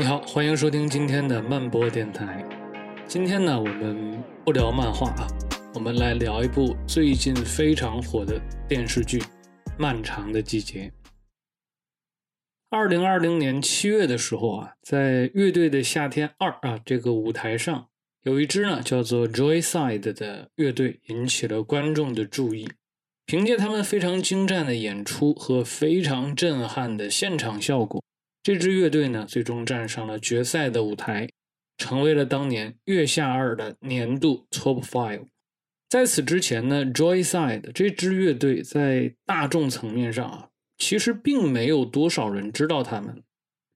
你好，欢迎收听今天的慢播电台。今天呢，我们不聊漫画啊，我们来聊一部最近非常火的电视剧《漫长的季节》。二零二零年七月的时候啊，在《乐队的夏天二》啊这个舞台上，有一支呢叫做 Joyside 的乐队引起了观众的注意。凭借他们非常精湛的演出和非常震撼的现场效果，这支乐队呢最终站上了决赛的舞台，成为了当年月下二的年度 Top Five。在此之前呢，Joyside 这支乐队在大众层面上啊，其实并没有多少人知道他们。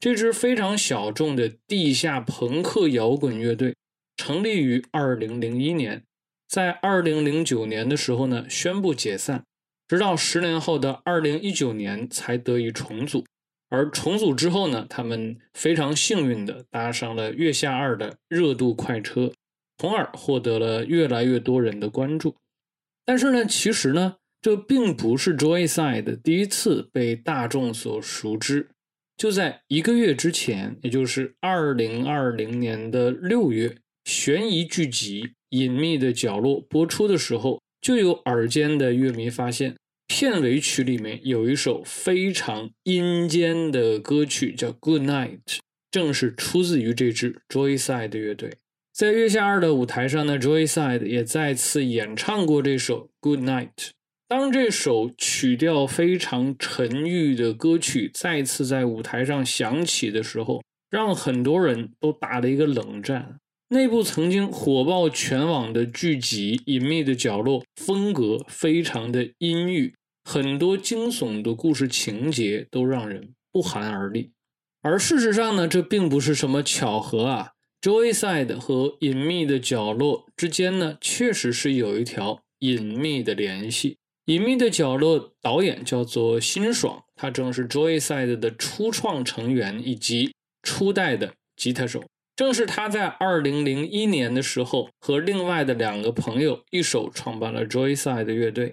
这支非常小众的地下朋克摇滚乐队，成立于二零零一年。在二零零九年的时候呢，宣布解散，直到十年后的二零一九年才得以重组。而重组之后呢，他们非常幸运的搭上了月下二的热度快车，从而获得了越来越多人的关注。但是呢，其实呢，这并不是 Joyside 第一次被大众所熟知。就在一个月之前，也就是二零二零年的六月，悬疑剧集。隐秘的角落播出的时候，就有耳尖的乐迷发现，片尾曲里面有一首非常阴间的歌曲，叫《Good Night》，正是出自于这支 Joyside 乐队。在月下二的舞台上呢，Joyside 也再次演唱过这首《Good Night》。当这首曲调非常沉郁的歌曲再次在舞台上响起的时候，让很多人都打了一个冷战。那部曾经火爆全网的剧集《隐秘的角落》，风格非常的阴郁，很多惊悚的故事情节都让人不寒而栗。而事实上呢，这并不是什么巧合啊。Joyside 和《隐秘的角落》之间呢，确实是有一条隐秘的联系。《隐秘的角落》导演叫做辛爽，他正是 Joyside 的初创成员以及初代的吉他手。正是他在二零零一年的时候，和另外的两个朋友一手创办了 Joyside 乐队。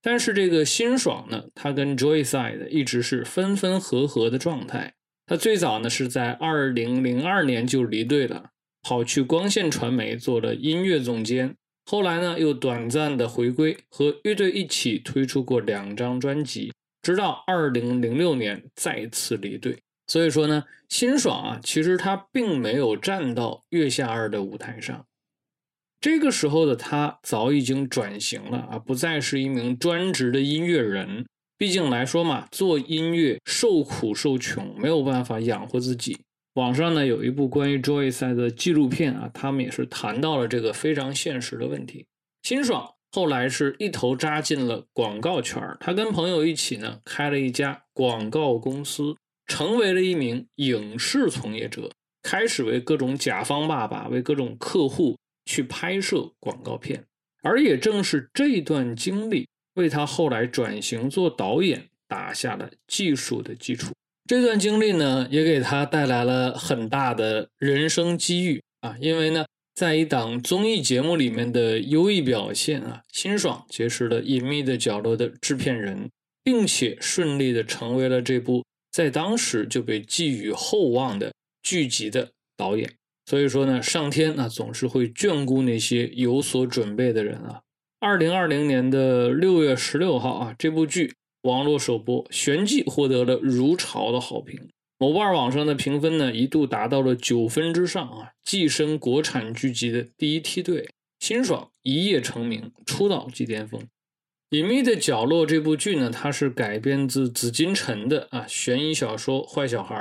但是这个辛爽呢，他跟 Joyside 一直是分分合合的状态。他最早呢是在二零零二年就离队了，跑去光线传媒做了音乐总监。后来呢又短暂的回归，和乐队一起推出过两张专辑，直到二零零六年再次离队。所以说呢，辛爽啊，其实他并没有站到月下二的舞台上。这个时候的他早已经转型了啊，不再是一名专职的音乐人。毕竟来说嘛，做音乐受苦受穷，没有办法养活自己。网上呢有一部关于 Joyce 的纪录片啊，他们也是谈到了这个非常现实的问题。辛爽后来是一头扎进了广告圈他跟朋友一起呢开了一家广告公司。成为了一名影视从业者，开始为各种甲方爸爸、为各种客户去拍摄广告片，而也正是这段经历，为他后来转型做导演打下了技术的基础。这段经历呢，也给他带来了很大的人生机遇啊！因为呢，在一档综艺节目里面的优异表现啊，辛爽结识了《隐秘的角落》的制片人，并且顺利的成为了这部。在当时就被寄予厚望的剧集的导演，所以说呢，上天啊总是会眷顾那些有所准备的人啊。二零二零年的六月十六号啊，这部剧网络首播，旋即获得了如潮的好评。某瓣网上的评分呢，一度达到了九分之上啊，跻身国产剧集的第一梯队。辛爽一夜成名，出道即巅峰。《隐秘的角落》这部剧呢，它是改编自紫金陈的啊悬疑小说《坏小孩》，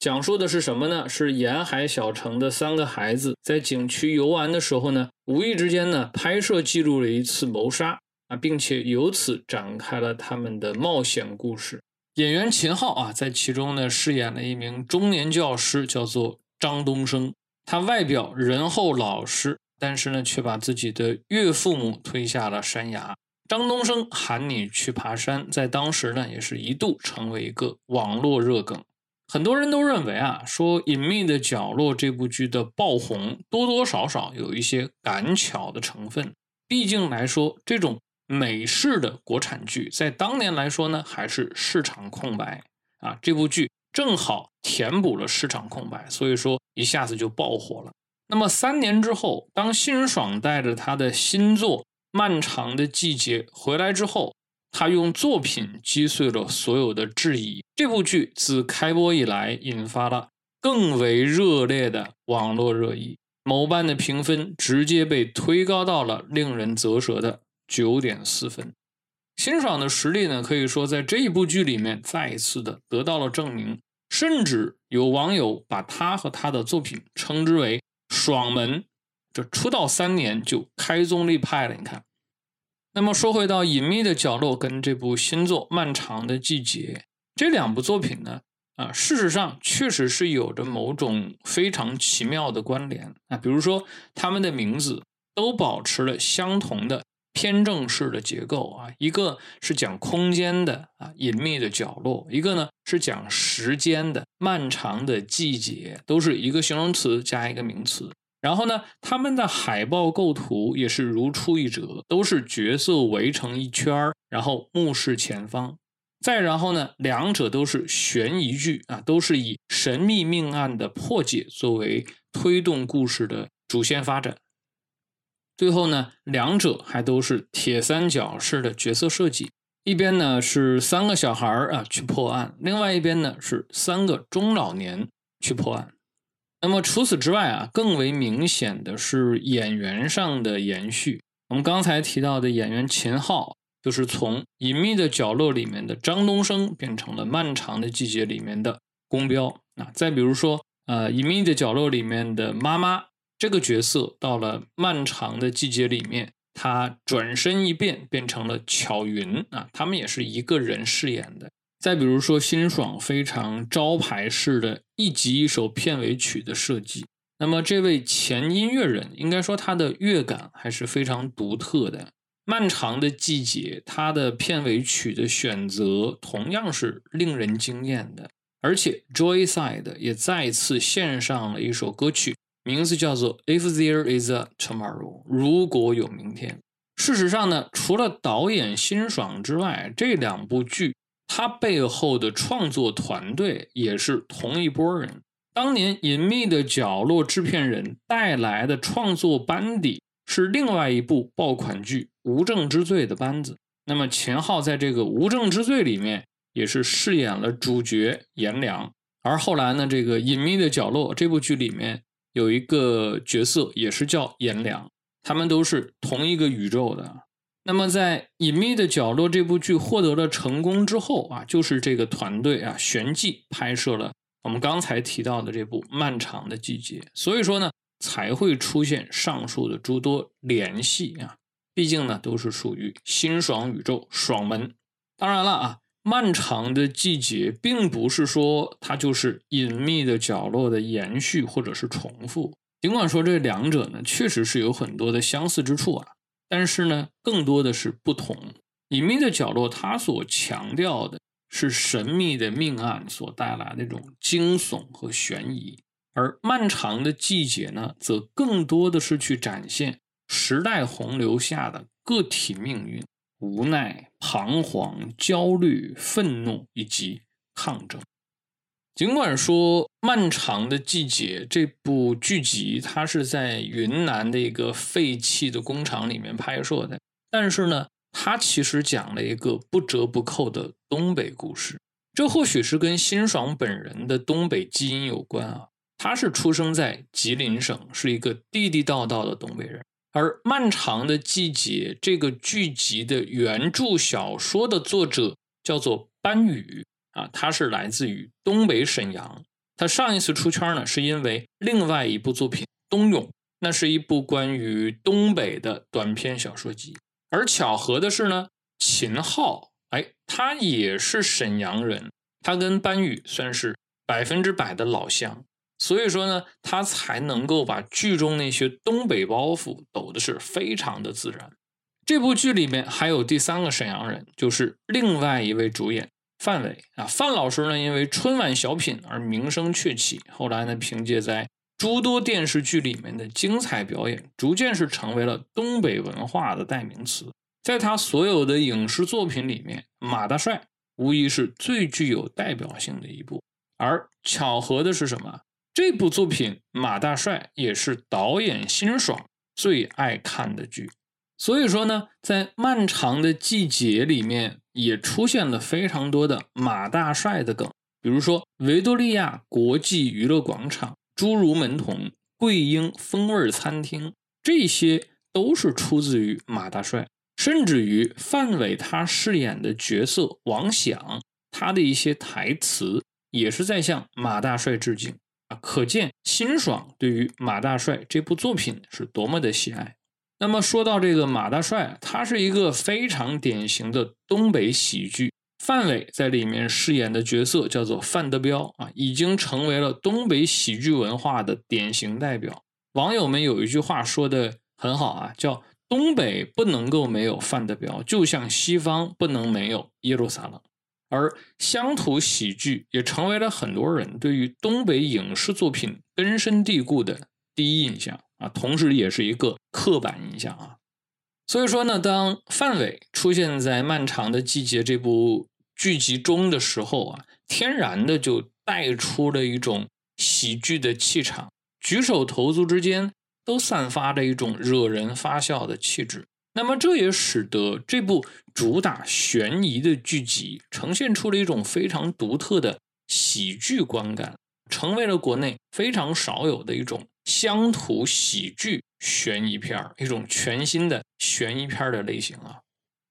讲述的是什么呢？是沿海小城的三个孩子在景区游玩的时候呢，无意之间呢拍摄记录了一次谋杀啊，并且由此展开了他们的冒险故事。演员秦昊啊，在其中呢饰演了一名中年教师，叫做张东升。他外表仁厚老实，但是呢，却把自己的岳父母推下了山崖。张东升喊你去爬山，在当时呢，也是一度成为一个网络热梗。很多人都认为啊，说《隐秘的角落》这部剧的爆红，多多少少有一些赶巧的成分。毕竟来说，这种美式的国产剧，在当年来说呢，还是市场空白啊。这部剧正好填补了市场空白，所以说一下子就爆火了。那么三年之后，当辛爽带着他的新作《漫长的季节》回来之后，他用作品击碎了所有的质疑。这部剧自开播以来，引发了更为热烈的网络热议，某瓣的评分直接被推高到了令人啧舌的九点四分。辛爽的实力呢，可以说在这一部剧里面再一次的得到了证明，甚至有网友把他和他的作品称之为“爽门”。这出道三年就开宗立派了，你看。那么说回到《隐秘的角落》跟这部新作《漫长的季节》这两部作品呢，啊，事实上确实是有着某种非常奇妙的关联啊，比如说他们的名字都保持了相同的。偏正式的结构啊，一个是讲空间的啊，隐秘的角落；一个呢是讲时间的漫长的季节，都是一个形容词加一个名词。然后呢，他们的海报构图也是如出一辙，都是角色围成一圈儿，然后目视前方。再然后呢，两者都是悬疑剧啊，都是以神秘命案的破解作为推动故事的主线发展。最后呢，两者还都是铁三角式的角色设计，一边呢是三个小孩儿啊去破案，另外一边呢是三个中老年去破案。那么除此之外啊，更为明显的是演员上的延续。我们刚才提到的演员秦昊，就是从《隐秘的角落》里面的张东升变成了《漫长的季节》里面的宫彪啊。再比如说，呃，《隐秘的角落》里面的妈妈。这个角色到了漫长的季节里面，他转身一变，变成了巧云啊。他们也是一个人饰演的。再比如说，辛爽非常招牌式的一集一首片尾曲的设计。那么，这位前音乐人应该说他的乐感还是非常独特的。漫长的季节，他的片尾曲的选择同样是令人惊艳的。而且，Joyside 也再次献上了一首歌曲。名字叫做《If There Is a Tomorrow》，如果有明天。事实上呢，除了导演辛爽之外，这两部剧他背后的创作团队也是同一波人。当年《隐秘的角落》制片人带来的创作班底是另外一部爆款剧《无证之罪》的班子。那么秦昊在这个《无证之罪》里面也是饰演了主角颜良，而后来呢，这个《隐秘的角落》这部剧里面。有一个角色也是叫颜良，他们都是同一个宇宙的。那么在《隐秘的角落》这部剧获得了成功之后啊，就是这个团队啊旋即拍摄了我们刚才提到的这部《漫长的季节》，所以说呢才会出现上述的诸多联系啊。毕竟呢都是属于辛爽宇宙爽门。当然了啊。漫长的季节，并不是说它就是隐秘的角落的延续或者是重复。尽管说这两者呢，确实是有很多的相似之处啊，但是呢，更多的是不同。隐秘的角落，它所强调的是神秘的命案所带来的那种惊悚和悬疑，而漫长的季节呢，则更多的是去展现时代洪流下的个体命运。无奈、彷徨、焦虑、愤怒以及抗争。尽管说《漫长的季节》这部剧集它是在云南的一个废弃的工厂里面拍摄的，但是呢，它其实讲了一个不折不扣的东北故事。这或许是跟辛爽本人的东北基因有关啊。他是出生在吉林省，是一个地地道道的东北人。而《漫长的季节》这个剧集的原著小说的作者叫做班宇啊，他是来自于东北沈阳。他上一次出圈呢，是因为另外一部作品《冬泳》，那是一部关于东北的短篇小说集。而巧合的是呢，秦昊哎，他也是沈阳人，他跟班宇算是百分之百的老乡。所以说呢，他才能够把剧中那些东北包袱抖的是非常的自然。这部剧里面还有第三个沈阳人，就是另外一位主演范伟啊。范老师呢，因为春晚小品而名声鹊起，后来呢，凭借在诸多电视剧里面的精彩表演，逐渐是成为了东北文化的代名词。在他所有的影视作品里面，《马大帅》无疑是最具有代表性的一部。而巧合的是什么？这部作品《马大帅》也是导演辛爽最爱看的剧。所以说呢，在漫长的季节里面，也出现了非常多的马大帅的梗，比如说维多利亚国际娱乐广场、侏儒门童、桂英风味餐厅，这些都是出自于马大帅。甚至于范伟他饰演的角色王响，他的一些台词也是在向马大帅致敬啊，可见辛爽对于马大帅这部作品是多么的喜爱。那么说到这个马大帅，他是一个非常典型的东北喜剧。范伟在里面饰演的角色叫做范德彪啊，已经成为了东北喜剧文化的典型代表。网友们有一句话说的很好啊，叫“东北不能够没有范德彪，就像西方不能没有耶路撒冷”。而乡土喜剧也成为了很多人对于东北影视作品根深蒂固的第一印象。啊，同时也是一个刻板印象啊，所以说呢，当范伟出现在《漫长的季节》这部剧集中的时候啊，天然的就带出了一种喜剧的气场，举手投足之间都散发着一种惹人发笑的气质。那么这也使得这部主打悬疑的剧集呈现出了一种非常独特的喜剧观感，成为了国内非常少有的一种。乡土喜剧悬疑片儿，一种全新的悬疑片的类型啊。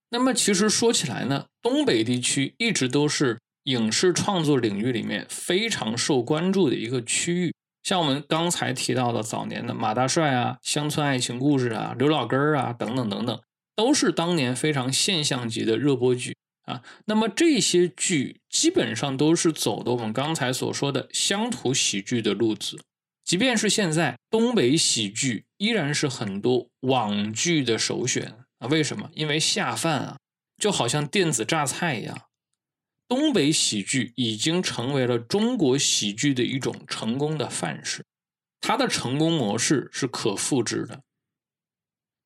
那么其实说起来呢，东北地区一直都是影视创作领域里面非常受关注的一个区域。像我们刚才提到的早年的马大帅啊、乡村爱情故事啊、刘老根儿啊等等等等，都是当年非常现象级的热播剧啊。那么这些剧基本上都是走的我们刚才所说的乡土喜剧的路子。即便是现在，东北喜剧依然是很多网剧的首选啊！为什么？因为下饭啊，就好像电子榨菜一样。东北喜剧已经成为了中国喜剧的一种成功的范式，它的成功模式是可复制的。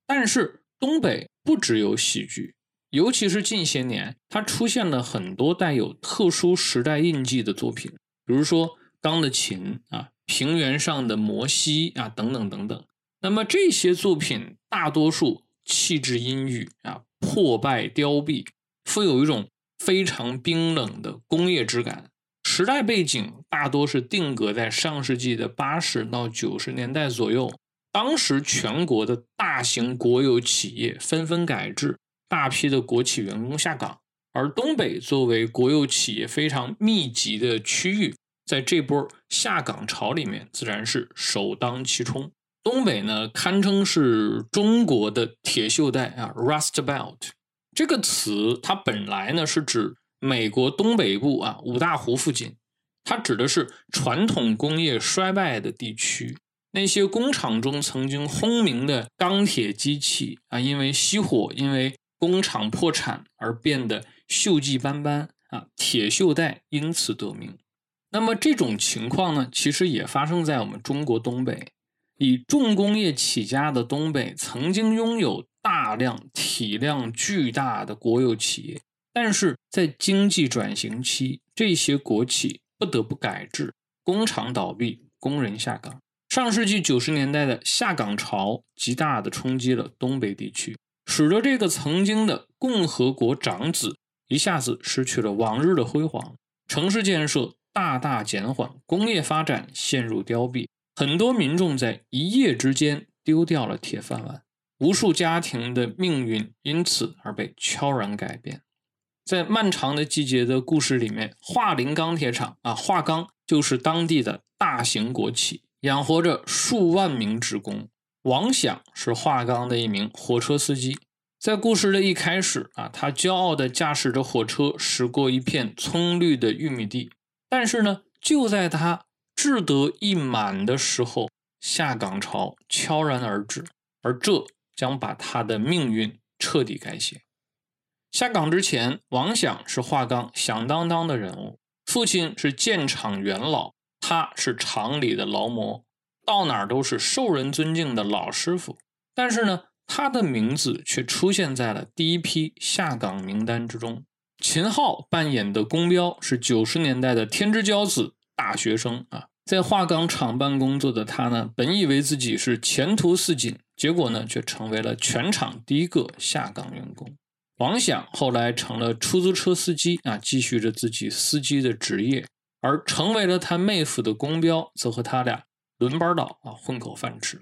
但是，东北不只有喜剧，尤其是近些年，它出现了很多带有特殊时代印记的作品，比如说《钢的琴》啊。平原上的摩西啊，等等等等。那么这些作品大多数气质阴郁啊，破败凋敝，富有一种非常冰冷的工业质感。时代背景大多是定格在上世纪的八十到九十年代左右。当时全国的大型国有企业纷纷改制，大批的国企员工下岗，而东北作为国有企业非常密集的区域。在这波下岗潮里面，自然是首当其冲。东北呢，堪称是中国的铁锈带啊，Rust Belt 这个词，它本来呢是指美国东北部啊五大湖附近，它指的是传统工业衰败的地区，那些工厂中曾经轰鸣的钢铁机器啊，因为熄火，因为工厂破产而变得锈迹斑斑啊，铁锈带因此得名。那么这种情况呢，其实也发生在我们中国东北。以重工业起家的东北，曾经拥有大量体量巨大的国有企业，但是在经济转型期，这些国企不得不改制，工厂倒闭，工人下岗。上世纪九十年代的下岗潮，极大的冲击了东北地区，使得这个曾经的共和国长子一下子失去了往日的辉煌，城市建设。大大减缓，工业发展陷入凋敝，很多民众在一夜之间丢掉了铁饭碗，无数家庭的命运因此而被悄然改变。在漫长的季节的故事里面，华林钢铁厂啊，华钢就是当地的大型国企，养活着数万名职工。王响是华钢的一名火车司机，在故事的一开始啊，他骄傲地驾驶着火车驶过一片葱绿的玉米地。但是呢，就在他志得意满的时候，下岗潮悄然而至，而这将把他的命运彻底改写。下岗之前，王响是华钢响当当的人物，父亲是建厂元老，他是厂里的劳模，到哪儿都是受人尊敬的老师傅。但是呢，他的名字却出现在了第一批下岗名单之中。秦昊扮演的宫彪是九十年代的天之骄子，大学生啊，在化钢厂办工作的他呢，本以为自己是前途似锦，结果呢，却成为了全厂第一个下岗员工。王想后来成了出租车司机啊，继续着自己司机的职业，而成为了他妹夫的公标，则和他俩轮班倒啊，混口饭吃。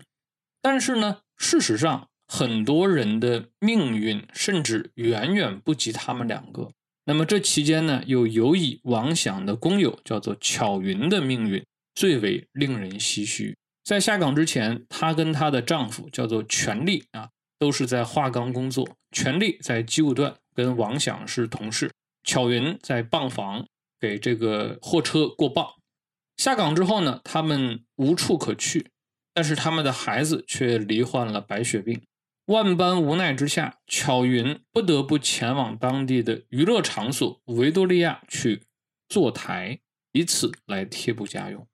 但是呢，事实上，很多人的命运甚至远远不及他们两个。那么这期间呢，又尤以王想的工友叫做巧云的命运最为令人唏嘘。在下岗之前，她跟她的丈夫叫做全力啊。都是在化钢工作，全力在机务段跟王想是同事。巧云在泵房给这个货车过磅。下岗之后呢，他们无处可去，但是他们的孩子却罹患了白血病。万般无奈之下，巧云不得不前往当地的娱乐场所维多利亚去坐台，以此来贴补家用。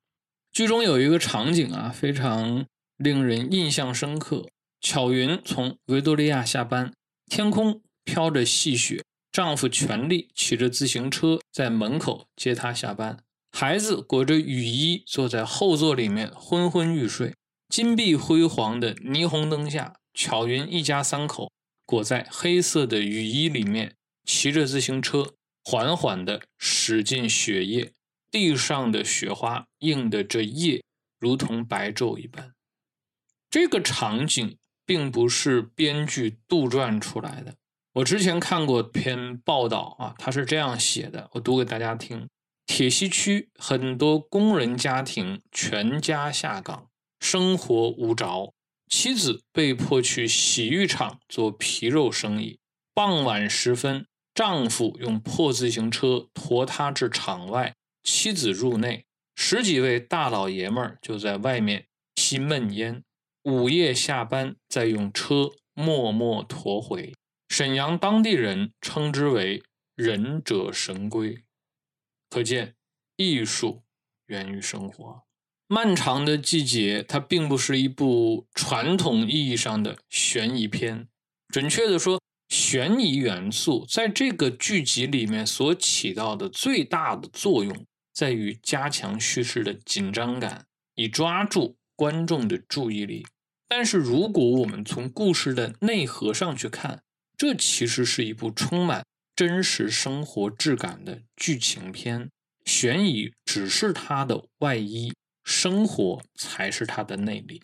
剧中有一个场景啊，非常令人印象深刻。巧云从维多利亚下班，天空飘着细雪，丈夫全力骑着自行车在门口接她下班，孩子裹着雨衣坐在后座里面昏昏欲睡。金碧辉煌的霓虹灯下，巧云一家三口裹在黑色的雨衣里面，骑着自行车缓缓地驶进雪夜，地上的雪花映的这夜如同白昼一般。这个场景。并不是编剧杜撰出来的。我之前看过篇报道啊，他是这样写的，我读给大家听：铁西区很多工人家庭全家下岗，生活无着，妻子被迫去洗浴场做皮肉生意。傍晚时分，丈夫用破自行车驮她至场外，妻子入内，十几位大老爷们儿就在外面吸闷烟。午夜下班，再用车默默驮回。沈阳当地人称之为“忍者神龟”，可见艺术源于生活。漫长的季节，它并不是一部传统意义上的悬疑片。准确的说，悬疑元素在这个剧集里面所起到的最大的作用，在于加强叙事的紧张感，以抓住。观众的注意力，但是如果我们从故事的内核上去看，这其实是一部充满真实生活质感的剧情片。悬疑只是它的外衣，生活才是它的内里。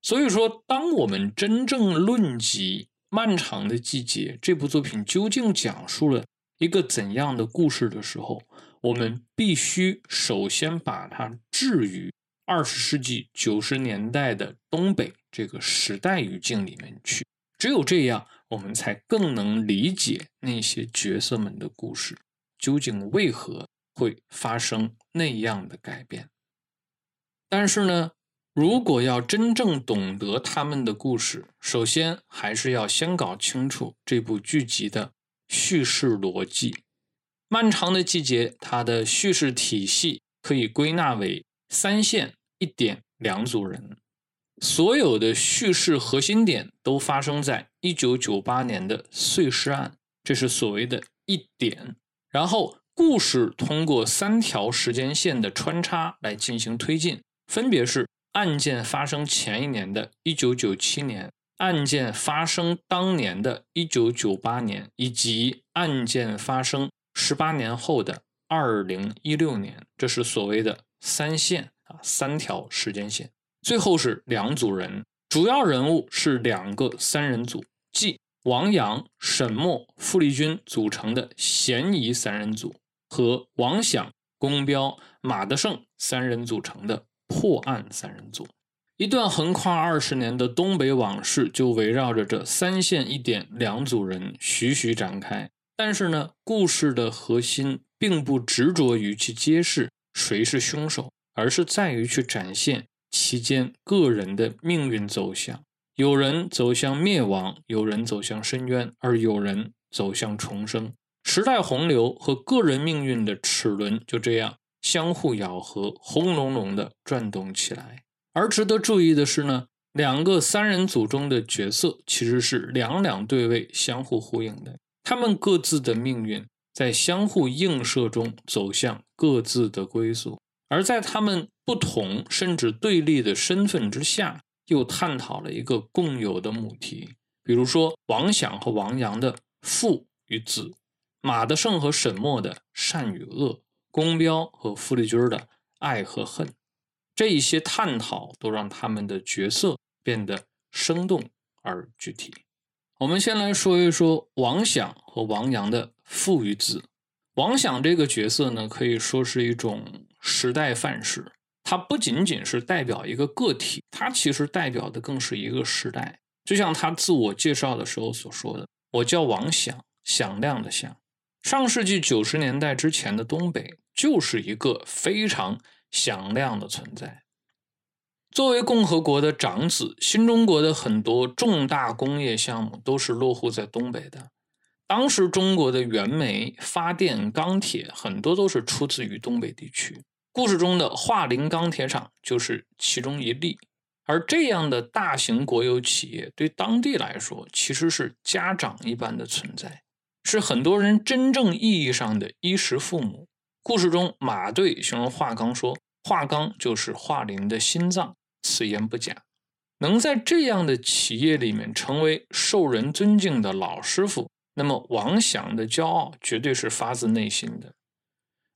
所以说，当我们真正论及《漫长的季节》这部作品究竟讲述了一个怎样的故事的时候，我们必须首先把它置于。二十世纪九十年代的东北这个时代语境里面去，只有这样，我们才更能理解那些角色们的故事究竟为何会发生那样的改变。但是呢，如果要真正懂得他们的故事，首先还是要先搞清楚这部剧集的叙事逻辑。漫长的季节，它的叙事体系可以归纳为三线。一点两组人，所有的叙事核心点都发生在一九九八年的碎尸案，这是所谓的一点。然后故事通过三条时间线的穿插来进行推进，分别是案件发生前一年的一九九七年，案件发生当年的一九九八年，以及案件发生十八年后的二零一六年。这是所谓的三线。啊，三条时间线，最后是两组人，主要人物是两个三人组，即王阳、沈墨、傅立军组成的嫌疑三人组，和王响、宫彪、马德胜三人组成的破案三人组。一段横跨二十年的东北往事，就围绕着这三线一点两组人徐徐展开。但是呢，故事的核心并不执着于去揭示谁是凶手。而是在于去展现其间个人的命运走向，有人走向灭亡，有人走向深渊，而有人走向重生。时代洪流和个人命运的齿轮就这样相互咬合，轰隆隆地转动起来。而值得注意的是呢，两个三人组中的角色其实是两两对位、相互呼应的，他们各自的命运在相互映射中走向各自的归宿。而在他们不同甚至对立的身份之下，又探讨了一个共有的母题，比如说王想和王阳的父与子，马德胜和沈墨的善与恶，宫彪和傅立军的爱和恨，这一些探讨都让他们的角色变得生动而具体。我们先来说一说王想和王阳的父与子。王想这个角色呢，可以说是一种时代范式。它不仅仅是代表一个个体，它其实代表的更是一个时代。就像他自我介绍的时候所说的：“我叫王响，响亮的响。”上世纪九十年代之前的东北就是一个非常响亮的存在。作为共和国的长子，新中国的很多重大工业项目都是落户在东北的。当时中国的原煤、发电、钢铁很多都是出自于东北地区。故事中的桦林钢铁厂就是其中一例，而这样的大型国有企业对当地来说其实是家长一般的存在，是很多人真正意义上的衣食父母。故事中，马队形容桦钢说：“桦钢就是桦林的心脏。”此言不假。能在这样的企业里面成为受人尊敬的老师傅，那么王响的骄傲绝对是发自内心的。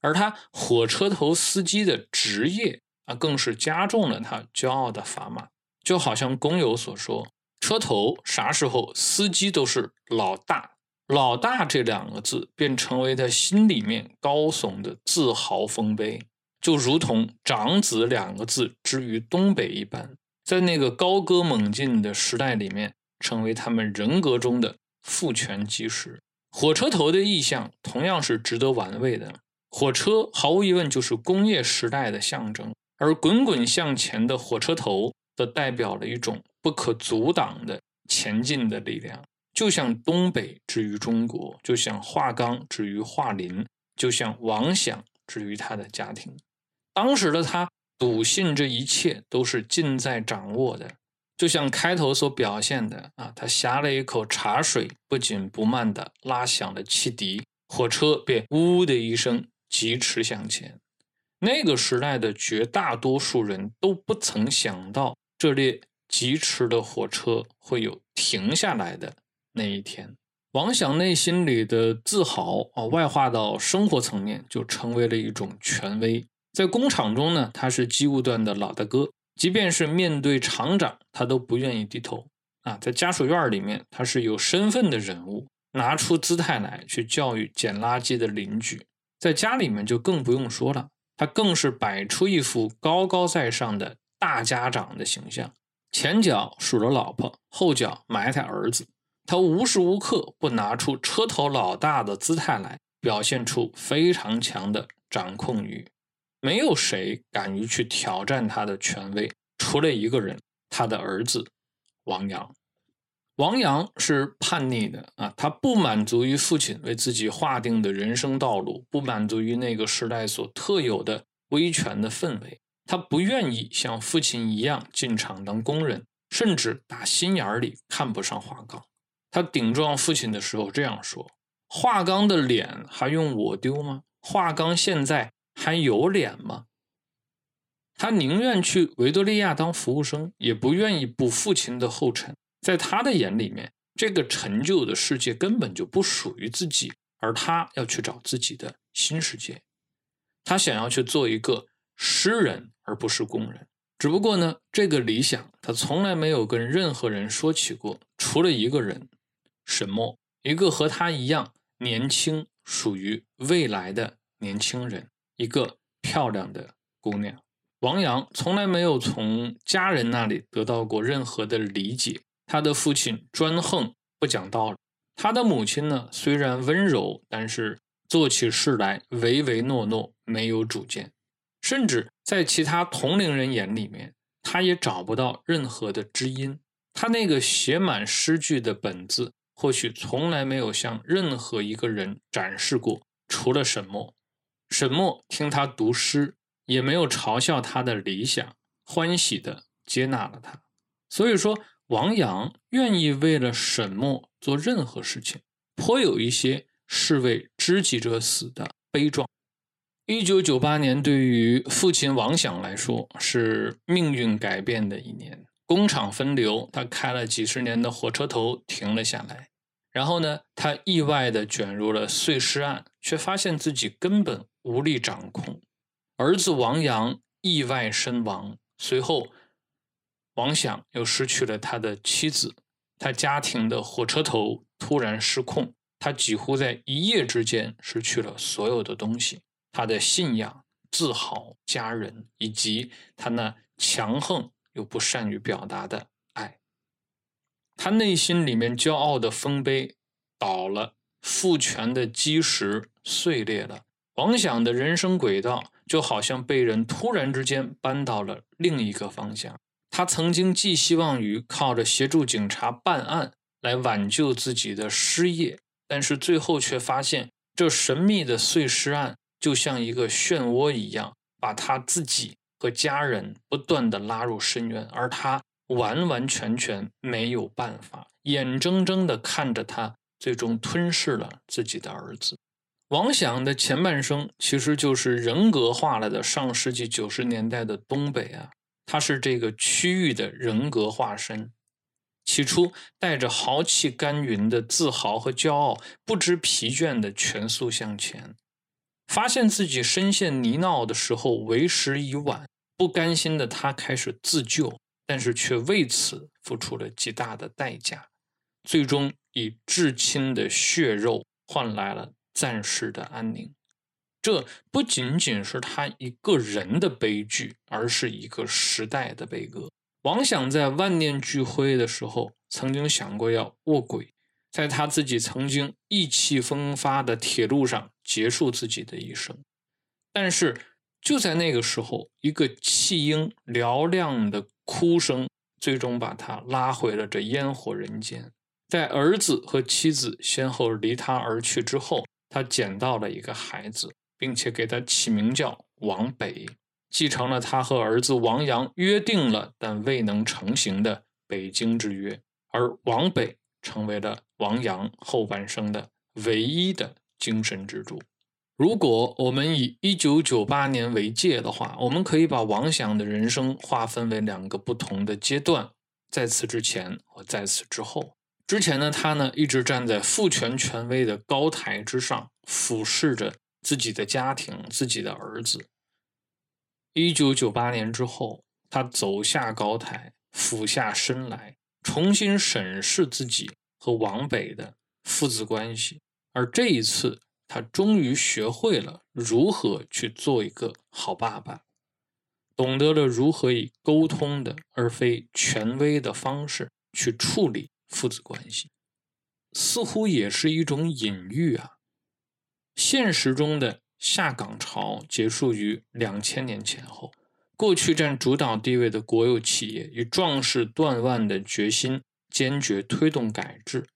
而他火车头司机的职业啊，更是加重了他骄傲的砝码。就好像工友所说：“车头啥时候司机都是老大，老大这两个字便成为他心里面高耸的自豪丰碑，就如同长子两个字之于东北一般，在那个高歌猛进的时代里面，成为他们人格中的父权基石。火车头的意象同样是值得玩味的。”火车毫无疑问就是工业时代的象征，而滚滚向前的火车头则代表了一种不可阻挡的前进的力量，就像东北之于中国，就像华钢之于华林，就像王想之于他的家庭。当时的他笃信这一切都是尽在掌握的，就像开头所表现的啊，他呷了一口茶水，不紧不慢地拉响了汽笛，火车便呜的一声。疾驰向前，那个时代的绝大多数人都不曾想到，这列疾驰的火车会有停下来的那一天。王想内心里的自豪啊，外化到生活层面，就成为了一种权威。在工厂中呢，他是机务段的老大哥，即便是面对厂长，他都不愿意低头啊。在家属院里面，他是有身份的人物，拿出姿态来去教育捡垃圾的邻居。在家里面就更不用说了，他更是摆出一副高高在上的大家长的形象，前脚数着老婆，后脚埋汰儿子，他无时无刻不拿出车头老大的姿态来，表现出非常强的掌控欲，没有谁敢于去挑战他的权威，除了一个人，他的儿子王阳。王阳是叛逆的啊，他不满足于父亲为自己划定的人生道路，不满足于那个时代所特有的威权的氛围，他不愿意像父亲一样进厂当工人，甚至打心眼里看不上华钢。他顶撞父亲的时候这样说：“华钢的脸还用我丢吗？华钢现在还有脸吗？”他宁愿去维多利亚当服务生，也不愿意步父亲的后尘。在他的眼里面，这个陈旧的世界根本就不属于自己，而他要去找自己的新世界。他想要去做一个诗人，而不是工人。只不过呢，这个理想他从来没有跟任何人说起过，除了一个人，沈墨，一个和他一样年轻、属于未来的年轻人，一个漂亮的姑娘。王阳从来没有从家人那里得到过任何的理解。他的父亲专横不讲道理，他的母亲呢虽然温柔，但是做起事来唯唯诺诺，没有主见，甚至在其他同龄人眼里面，他也找不到任何的知音。他那个写满诗句的本子，或许从来没有向任何一个人展示过，除了沈墨。沈墨听他读诗，也没有嘲笑他的理想，欢喜的接纳了他。所以说。王阳愿意为了沈墨做任何事情，颇有一些士为知己者死的悲壮。一九九八年对于父亲王想来说是命运改变的一年。工厂分流，他开了几十年的火车头停了下来。然后呢，他意外的卷入了碎尸案，却发现自己根本无力掌控。儿子王阳意外身亡，随后王想又失去了他的妻子，他家庭的火车头突然失控，他几乎在一夜之间失去了所有的东西。他的信仰、自豪、家人，以及他那强横又不善于表达的爱，他内心里面骄傲的丰碑倒了，父权的基石碎裂了，王想的人生轨道就好像被人突然之间搬到了另一个方向。他曾经寄希望于靠着协助警察办案来挽救自己的失业，但是最后却发现这神秘的碎尸案。就像一个漩涡一样，把他自己和家人不断的拉入深渊，而他完完全全没有办法，眼睁睁的看着他最终吞噬了自己的儿子。王想的前半生其实就是人格化了的上世纪九十年代的东北啊，他是这个区域的人格化身。起初带着豪气干云的自豪和骄傲，不知疲倦的全速向前。发现自己深陷泥淖的时候，为时已晚。不甘心的他开始自救，但是却为此付出了极大的代价，最终以至亲的血肉换来了暂时的安宁。这不仅仅是他一个人的悲剧，而是一个时代的悲歌。王想在万念俱灰的时候，曾经想过要卧轨。在他自己曾经意气风发的铁路上结束自己的一生，但是就在那个时候，一个弃婴嘹亮的哭声最终把他拉回了这烟火人间。在儿子和妻子先后离他而去之后，他捡到了一个孩子，并且给他起名叫王北，继承了他和儿子王阳约定了但未能成行的北京之约，而王北。成为了王阳后半生的唯一的精神支柱。如果我们以一九九八年为界的话，我们可以把王想的人生划分为两个不同的阶段：在此之前和在此之后。之前呢，他呢一直站在父权权威的高台之上，俯视着自己的家庭、自己的儿子。一九九八年之后，他走下高台，俯下身来。重新审视自己和王北的父子关系，而这一次，他终于学会了如何去做一个好爸爸，懂得了如何以沟通的而非权威的方式去处理父子关系，似乎也是一种隐喻啊。现实中的下岗潮结束于两千年前后。过去占主导地位的国有企业以壮士断腕的决心，坚决推动改制，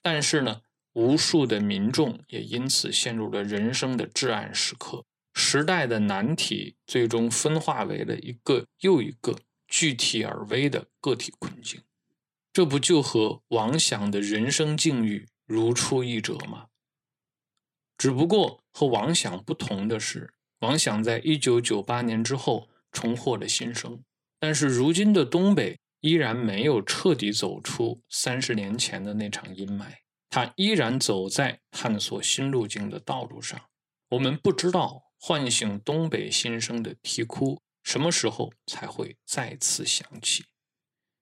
但是呢，无数的民众也因此陷入了人生的至暗时刻。时代的难题最终分化为了一个又一个具体而微的个体困境，这不就和王想的人生境遇如出一辙吗？只不过和王响不同的是，王响在一九九八年之后。重获了新生，但是如今的东北依然没有彻底走出三十年前的那场阴霾，他依然走在探索新路径的道路上。我们不知道唤醒东北新生的啼哭什么时候才会再次响起，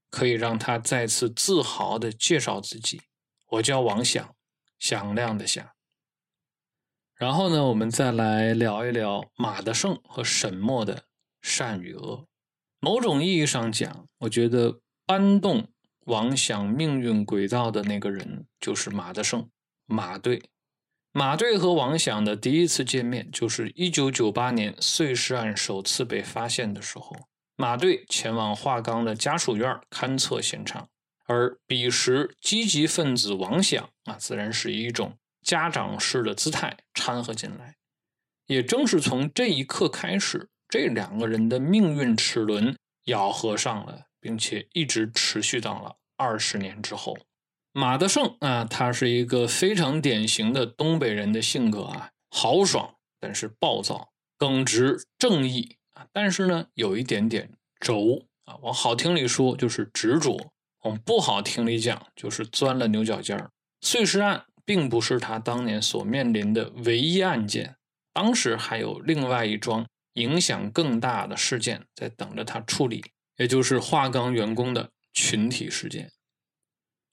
可以让他再次自豪地介绍自己：“我叫王响，响亮的响。”然后呢，我们再来聊一聊马德胜和沈墨的。善与恶，某种意义上讲，我觉得搬动王想命运轨道的那个人就是马德胜。马队，马队和王想的第一次见面，就是一九九八年碎尸案首次被发现的时候。马队前往华冈的家属院勘测现场，而彼时积极分子王想啊，自然是一种家长式的姿态掺和进来。也正是从这一刻开始。这两个人的命运齿轮咬合上了，并且一直持续到了二十年之后。马德胜啊，他是一个非常典型的东北人的性格啊，豪爽但是暴躁，耿直正义啊，但是呢，有一点点轴啊。往好听里说就是执着，往不好听里讲就是钻了牛角尖儿。碎尸案并不是他当年所面临的唯一案件，当时还有另外一桩影响更大的事件在等着他处理，也就是华钢员工的群体事件。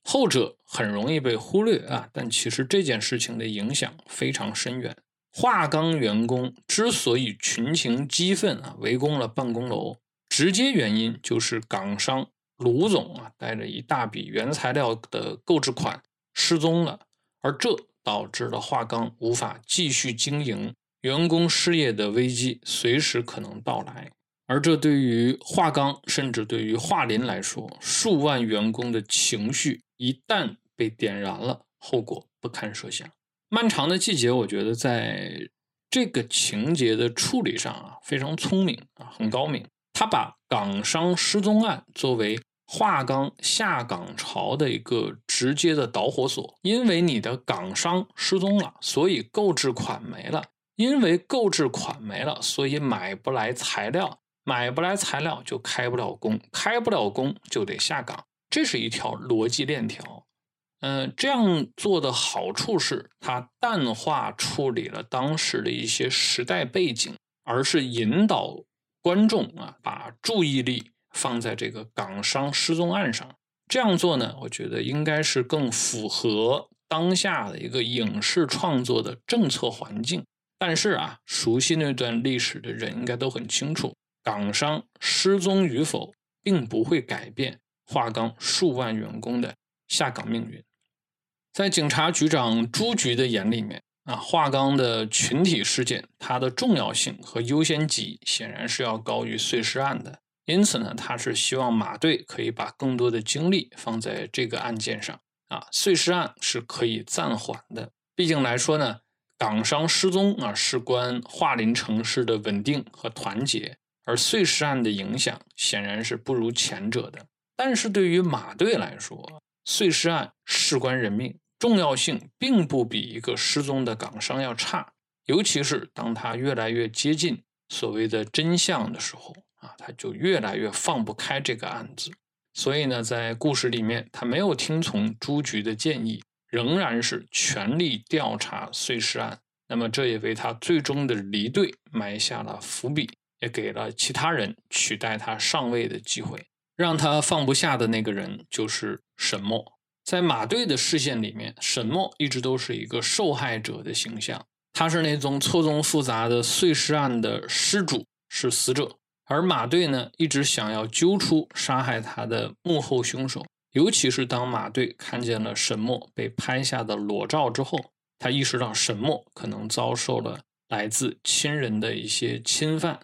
后者很容易被忽略啊，但其实这件事情的影响非常深远。华钢员工之所以群情激愤啊，围攻了办公楼，直接原因就是港商卢总啊带着一大笔原材料的购置款失踪了，而这导致了华钢无法继续经营，员工失业的危机随时可能到来。而这对于华钢，甚至对于华林来说，数万员工的情绪。一旦被点燃了，后果不堪设想。漫长的季节，我觉得在这个情节的处理上啊，非常聪明啊，很高明。他把港商失踪案作为华钢下岗潮的一个直接的导火索，因为你的港商失踪了，所以购置款没了；因为购置款没了，所以买不来材料，买不来材料就开不了工，开不了工就得下岗。这是一条逻辑链条，嗯，这样做的好处是它淡化处理了当时的一些时代背景，而是引导观众啊把注意力放在这个港商失踪案上。这样做呢，我觉得应该是更符合当下的一个影视创作的政策环境。但是啊，熟悉那段历史的人应该都很清楚，港商失踪与否并不会改变。华钢数万员工的下岗命运，在警察局长朱局的眼里面啊，华钢的群体事件，它的重要性和优先级显然是要高于碎尸案的。因此呢，他是希望马队可以把更多的精力放在这个案件上啊。碎尸案是可以暂缓的，毕竟来说呢，港商失踪啊，事关华林城市的稳定和团结，而碎尸案的影响显然是不如前者的。但是对于马队来说，碎尸案事关人命，重要性并不比一个失踪的港商要差。尤其是当他越来越接近所谓的真相的时候，啊，他就越来越放不开这个案子。所以呢，在故事里面，他没有听从朱局的建议，仍然是全力调查碎尸案。那么，这也为他最终的离队埋下了伏笔，也给了其他人取代他上位的机会。让他放不下的那个人就是沈墨。在马队的视线里面，沈墨一直都是一个受害者的形象。他是那宗错综复杂的碎尸案的失主，是死者。而马队呢，一直想要揪出杀害他的幕后凶手。尤其是当马队看见了沈墨被拍下的裸照之后，他意识到沈墨可能遭受了来自亲人的一些侵犯。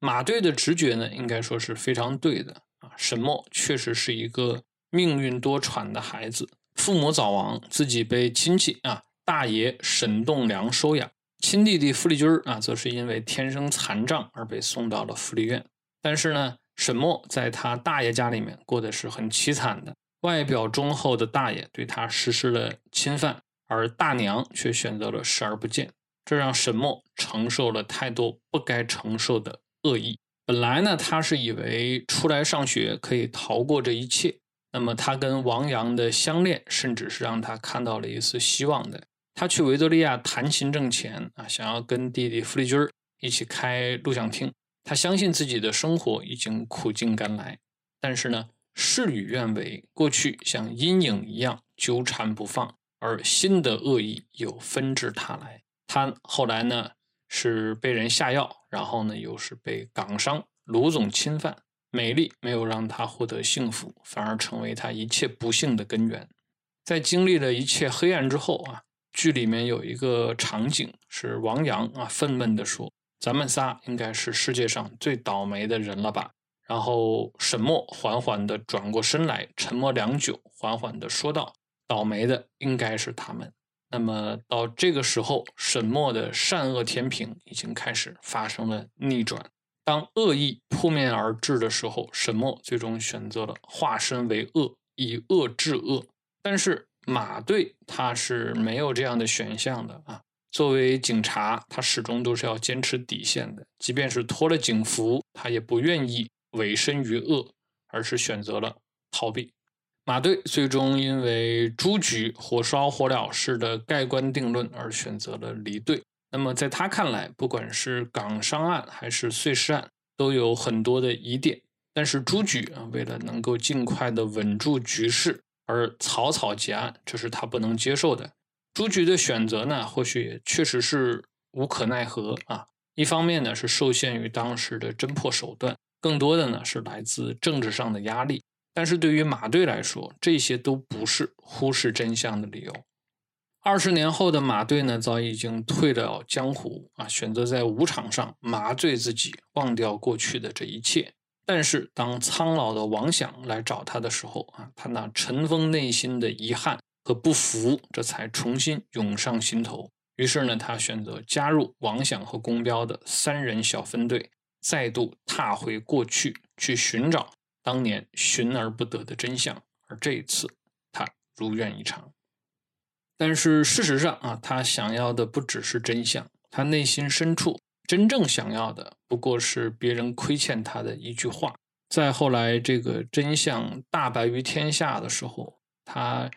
马队的直觉呢，应该说是非常对的啊。沈墨确实是一个命运多舛的孩子，父母早亡，自己被亲戚啊大爷沈栋梁收养，亲弟弟傅立军啊，则是因为天生残障而被送到了福利院。但是呢，沈墨在他大爷家里面过得是很凄惨的，外表忠厚的大爷对他实施了侵犯，而大娘却选择了视而不见，这让沈墨承受了太多不该承受的恶意。本来呢，他是以为出来上学可以逃过这一切。那么他跟王阳的相恋，甚至是让他看到了一丝希望的。他去维多利亚弹琴挣钱啊，想要跟弟弟弗利军一起开录像厅。他相信自己的生活已经苦尽甘来，但是呢，事与愿违，过去像阴影一样纠缠不放，而新的恶意又纷至沓来。他后来呢？是被人下药，然后呢，又是被港商卢总侵犯。美丽没有让他获得幸福，反而成为他一切不幸的根源。在经历了一切黑暗之后啊，剧里面有一个场景是王阳啊愤懑地说：“咱们仨应该是世界上最倒霉的人了吧？”然后沈墨缓缓地转过身来，沉默良久，缓缓地说道：“倒霉的应该是他们。”那么到这个时候，沈墨的善恶天平已经开始发生了逆转。当恶意扑面而至的时候，沈墨最终选择了化身为恶，以恶制恶。但是马队他是没有这样的选项的啊！作为警察，他始终都是要坚持底线的，即便是脱了警服，他也不愿意委身于恶，而是选择了逃避。马队最终因为朱局火烧火燎式的盖棺定论而选择了离队。那么在他看来，不管是港商案还是碎尸案，都有很多的疑点。但是朱局啊，为了能够尽快的稳住局势而草草结案，这是他不能接受的。朱局的选择呢，或许也确实是无可奈何啊。一方面呢，是受限于当时的侦破手段；更多的呢，是来自政治上的压力。但是对于马队来说，这些都不是忽视真相的理由。二十年后的马队呢，早已经退了江湖啊，选择在武场上麻醉自己，忘掉过去的这一切。但是当苍老的王想来找他的时候啊，他那尘封内心的遗憾。和不服，这才重新涌上心头。于是呢，他选择加入王想和宫彪的三人小分队，再度踏回过去，去寻找当年寻而不得的真相。而这一次，他如愿以偿。但是事实上啊，他想要的不只是真相，他内心深处真正想要的，不过是别人亏欠他的一句话。在后来这个真相大白于天下的时候，他。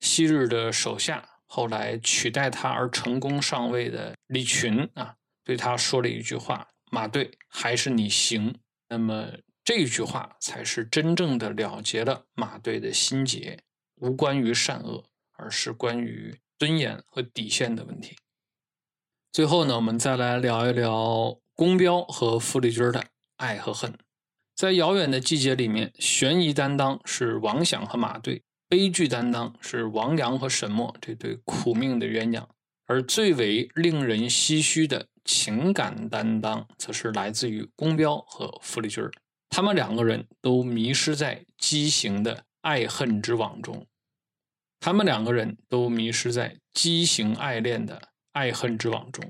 昔日的手下，后来取代他而成功上位的李群啊，对他说了一句话：“马队还是你行。”那么这句话才是真正的了结了马队的心结，无关于善恶，而是关于尊严和底线的问题。最后呢，我们再来聊一聊宫彪和傅立军的爱和恨。在遥远的季节里面，悬疑担当是王响和马队。悲剧担当是王阳和沈墨这对苦命的鸳鸯，而最为令人唏嘘的情感担当，则是来自于宫彪和傅立军他们两个人都迷失在畸形的爱恨之网中，他们两个人都迷失在畸形爱恋的爱恨之网中。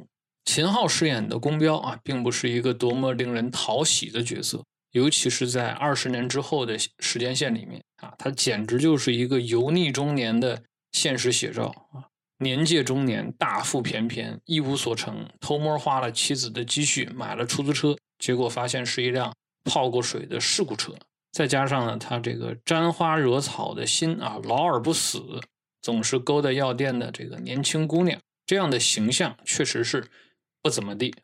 秦昊饰演的宫彪啊，并不是一个多么令人讨喜的角色。尤其是在二十年之后的时间线里面啊，他简直就是一个油腻中年的现实写照啊！年届中年，大腹便便，一无所成，偷摸花了妻子的积蓄买了出租车，结果发现是一辆泡过水的事故车。再加上呢，他这个沾花惹草的心啊，老而不死，总是勾搭药店的这个年轻姑娘，这样的形象确实是不怎么地。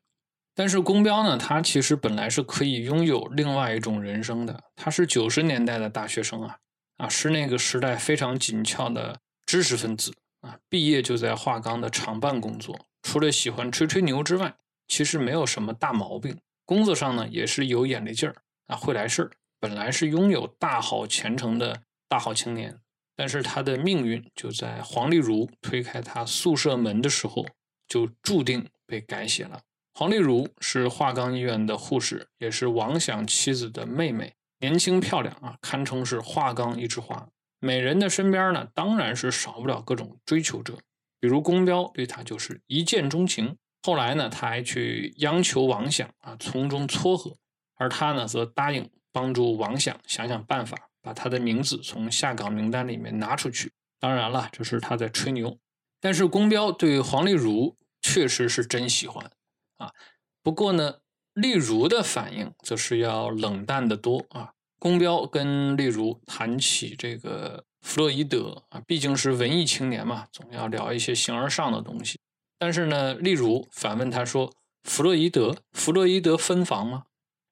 但是宫彪呢，他其实本来是可以拥有另外一种人生的。他是九十年代的大学生啊，啊，是那个时代非常紧俏的知识分子啊。毕业就在华钢的厂办工作，除了喜欢吹吹牛之外，其实没有什么大毛病。工作上呢，也是有眼力劲儿啊，会来事儿。本来是拥有大好前程的大好青年，但是他的命运就在黄丽如推开他宿舍门的时候，就注定被改写了。黄丽如是华冈医院的护士，也是王想妻子的妹妹，年轻漂亮啊，堪称是华冈一枝花。美人的身边呢，当然是少不了各种追求者，比如宫彪对她就是一见钟情。后来呢，他还去央求王想啊，从中撮合，而他呢，则答应帮助王想想想办法，把他的名字从下岗名单里面拿出去。当然了，这是他在吹牛。但是宫彪对黄丽如确实是真喜欢。啊，不过呢，例如的反应则是要冷淡的多啊。宫彪跟例如谈起这个弗洛伊德啊，毕竟是文艺青年嘛，总要聊一些形而上的东西。但是呢，例如反问他说：“弗洛伊德，弗洛伊德分房吗？”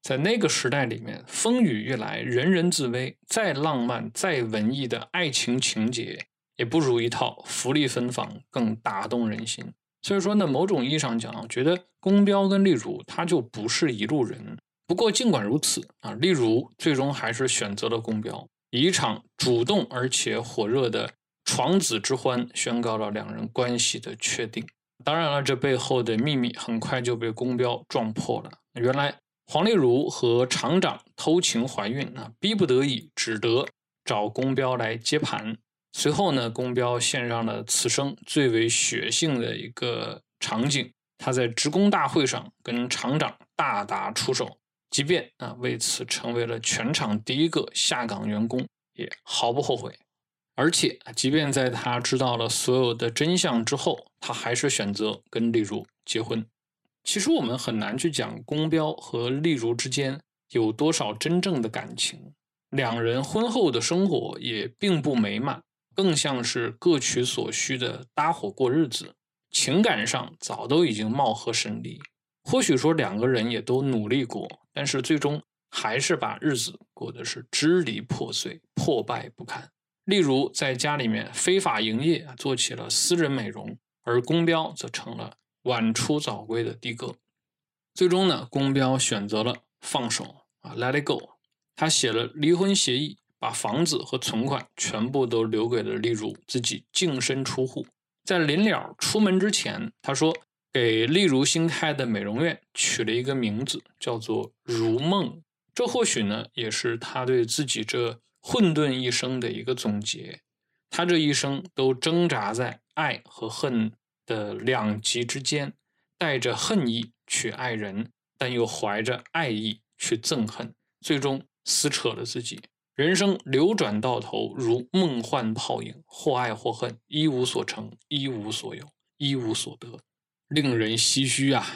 在那个时代里面，风雨欲来，人人自危，再浪漫、再文艺的爱情情节，也不如一套福利分房更打动人心。所以说呢，某种意义上讲，我觉得宫彪跟丽如他就不是一路人。不过尽管如此啊，丽如最终还是选择了宫彪，以一场主动而且火热的床子之欢，宣告了两人关系的确定。当然了，这背后的秘密很快就被宫彪撞破了。原来黄丽如和厂长偷情怀孕啊，逼不得已只得找公标来接盘。随后呢，公标献上了此生最为血性的一个场景，他在职工大会上跟厂长大打出手，即便啊为此成为了全场第一个下岗员工，也毫不后悔。而且，即便在他知道了所有的真相之后，他还是选择跟丽茹结婚。其实我们很难去讲宫彪和丽如之间有多少真正的感情，两人婚后的生活也并不美满，更像是各取所需的搭伙过日子，情感上早都已经貌合神离。或许说两个人也都努力过，但是最终还是把日子过得是支离破碎、破败不堪。例如在家里面非法营业，做起了私人美容，而宫彪则成了。晚出早归的的哥，最终呢，宫彪选择了放手啊，Let it go。他写了离婚协议，把房子和存款全部都留给了丽茹，自己净身出户。在临了出门之前，他说给丽茹新开的美容院取了一个名字，叫做“如梦”。这或许呢，也是他对自己这混沌一生的一个总结。他这一生都挣扎在爱和恨。的两极之间，带着恨意去爱人，但又怀着爱意去憎恨，最终撕扯了自己。人生流转到头，如梦幻泡影，或爱或恨，一无所成，一无所有，一无所得，令人唏嘘啊！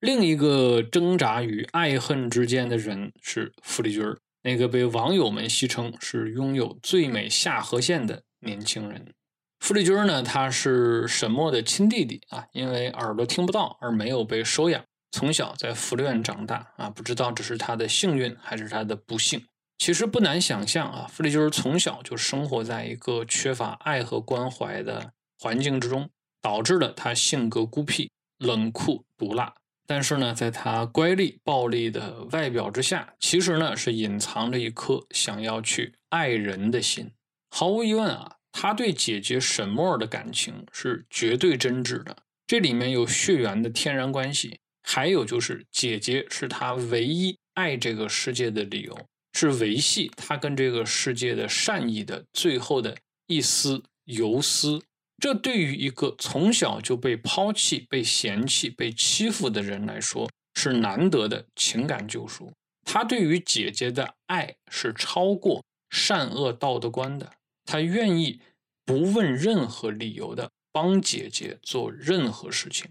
另一个挣扎于爱恨之间的人是傅丽君儿，那个被网友们戏称是拥有最美下颌线的年轻人。傅丽君呢，他是沈墨的亲弟弟啊，因为耳朵听不到而没有被收养，从小在福利院长大啊，不知道这是他的幸运还是他的不幸。其实不难想象啊，傅丽君从小就生活在一个缺乏爱和关怀的环境之中，导致了他性格孤僻、冷酷、毒辣。但是呢，在他乖戾、暴力的外表之下，其实呢是隐藏着一颗想要去爱人的心。毫无疑问啊。他对姐姐沈墨的感情是绝对真挚的，这里面有血缘的天然关系，还有就是姐姐是他唯一爱这个世界的理由，是维系他跟这个世界的善意的最后的一丝游丝。这对于一个从小就被抛弃、被嫌弃、被欺负的人来说，是难得的情感救赎。他对于姐姐的爱是超过善恶道德观的。他愿意不问任何理由的帮姐姐做任何事情，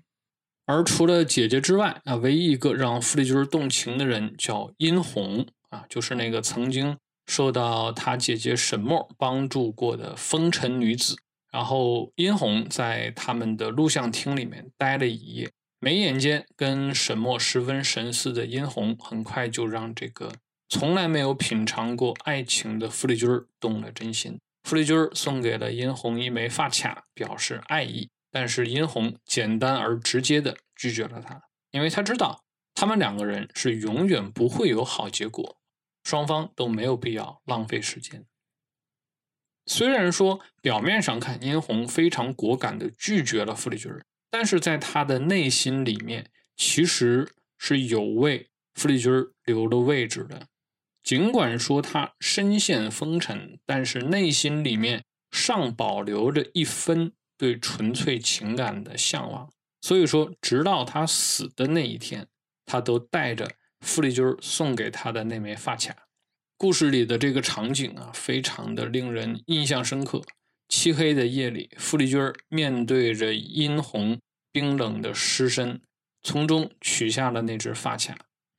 而除了姐姐之外，啊，唯一一个让傅丽君动情的人叫殷红啊，就是那个曾经受到他姐姐沈墨帮助过的风尘女子。然后殷红在他们的录像厅里面待了一夜，眉眼间跟沈墨十分神似的殷红，很快就让这个从来没有品尝过爱情的傅丽君动了真心。傅丽君送给了殷红一枚发卡，表示爱意。但是殷红简单而直接的拒绝了他，因为他知道他们两个人是永远不会有好结果，双方都没有必要浪费时间。虽然说表面上看殷红非常果敢的拒绝了傅丽君，但是在他的内心里面，其实是有为傅丽君留了位置的。尽管说他身陷风尘，但是内心里面尚保留着一分对纯粹情感的向往。所以说，直到他死的那一天，他都带着傅丽君送给他的那枚发卡。故事里的这个场景啊，非常的令人印象深刻。漆黑的夜里，傅丽君面对着殷红冰冷的尸身，从中取下了那只发卡。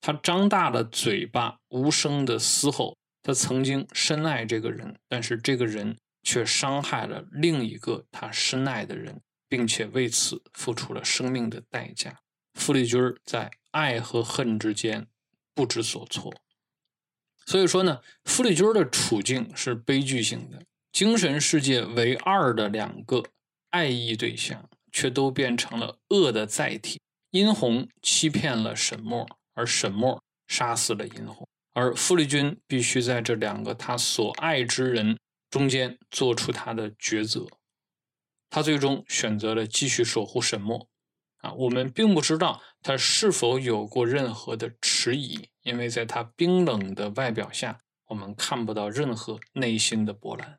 他张大了嘴巴，无声的嘶吼。他曾经深爱这个人，但是这个人却伤害了另一个他深爱的人，并且为此付出了生命的代价。傅丽君在爱和恨之间不知所措。所以说呢，傅丽君的处境是悲剧性的。精神世界为二的两个爱意对象，却都变成了恶的载体。殷红欺骗了沈墨。而沈墨杀死了殷红，而傅立君必须在这两个他所爱之人中间做出他的抉择。他最终选择了继续守护沈墨。啊，我们并不知道他是否有过任何的迟疑，因为在他冰冷的外表下，我们看不到任何内心的波澜。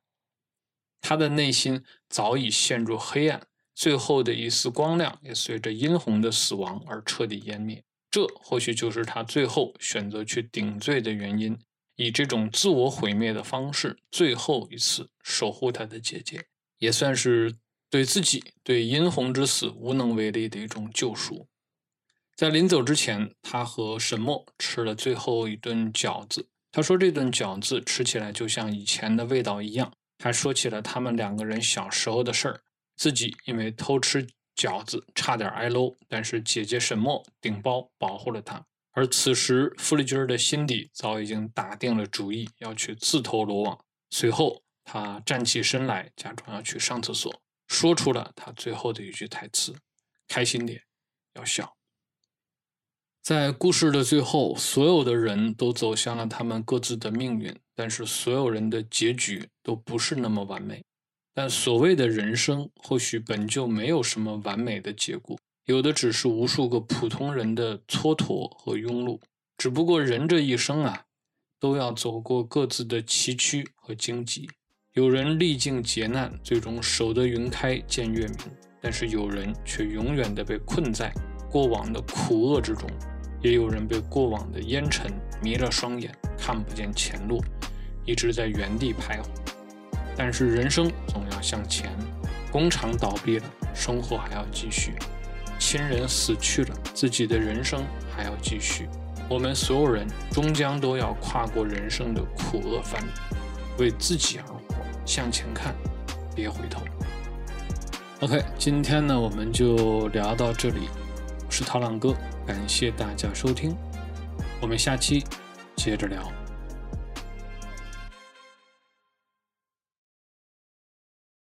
他的内心早已陷入黑暗，最后的一丝光亮也随着殷红的死亡而彻底湮灭。这或许就是他最后选择去顶罪的原因，以这种自我毁灭的方式，最后一次守护他的姐姐，也算是对自己、对殷红之死无能为力的一种救赎。在临走之前，他和沈墨吃了最后一顿饺子。他说这顿饺子吃起来就像以前的味道一样。还说起了他们两个人小时候的事儿，自己因为偷吃饺子差点挨搂，但是姐姐沈墨顶包保护了他。而此时傅丽君的心底早已经打定了主意，要去自投罗网。随后他站起身来，假装要去上厕所，说出了他最后的一句台词：“开心点，要笑。”在故事的最后，所有的人都走向了他们各自的命运，但是所有人的结局都不是那么完美。但所谓的人生，或许本就没有什么完美的结果，有的只是无数个普通人的蹉跎和庸碌。只不过人这一生啊，都要走过各自的崎岖和荆棘。有人历尽劫难，最终守得云开见月明；但是有人却永远的被困在过往的苦厄之中。也有人被过往的烟尘迷了双眼，看不见前路，一直在原地徘徊。但是人生总要向前，工厂倒闭了，生活还要继续；亲人死去了，自己的人生还要继续。我们所有人终将都要跨过人生的苦厄翻为自己而活，向前看，别回头。OK，今天呢，我们就聊到这里。我是涛浪哥。感谢大家收听，我们下期接着聊。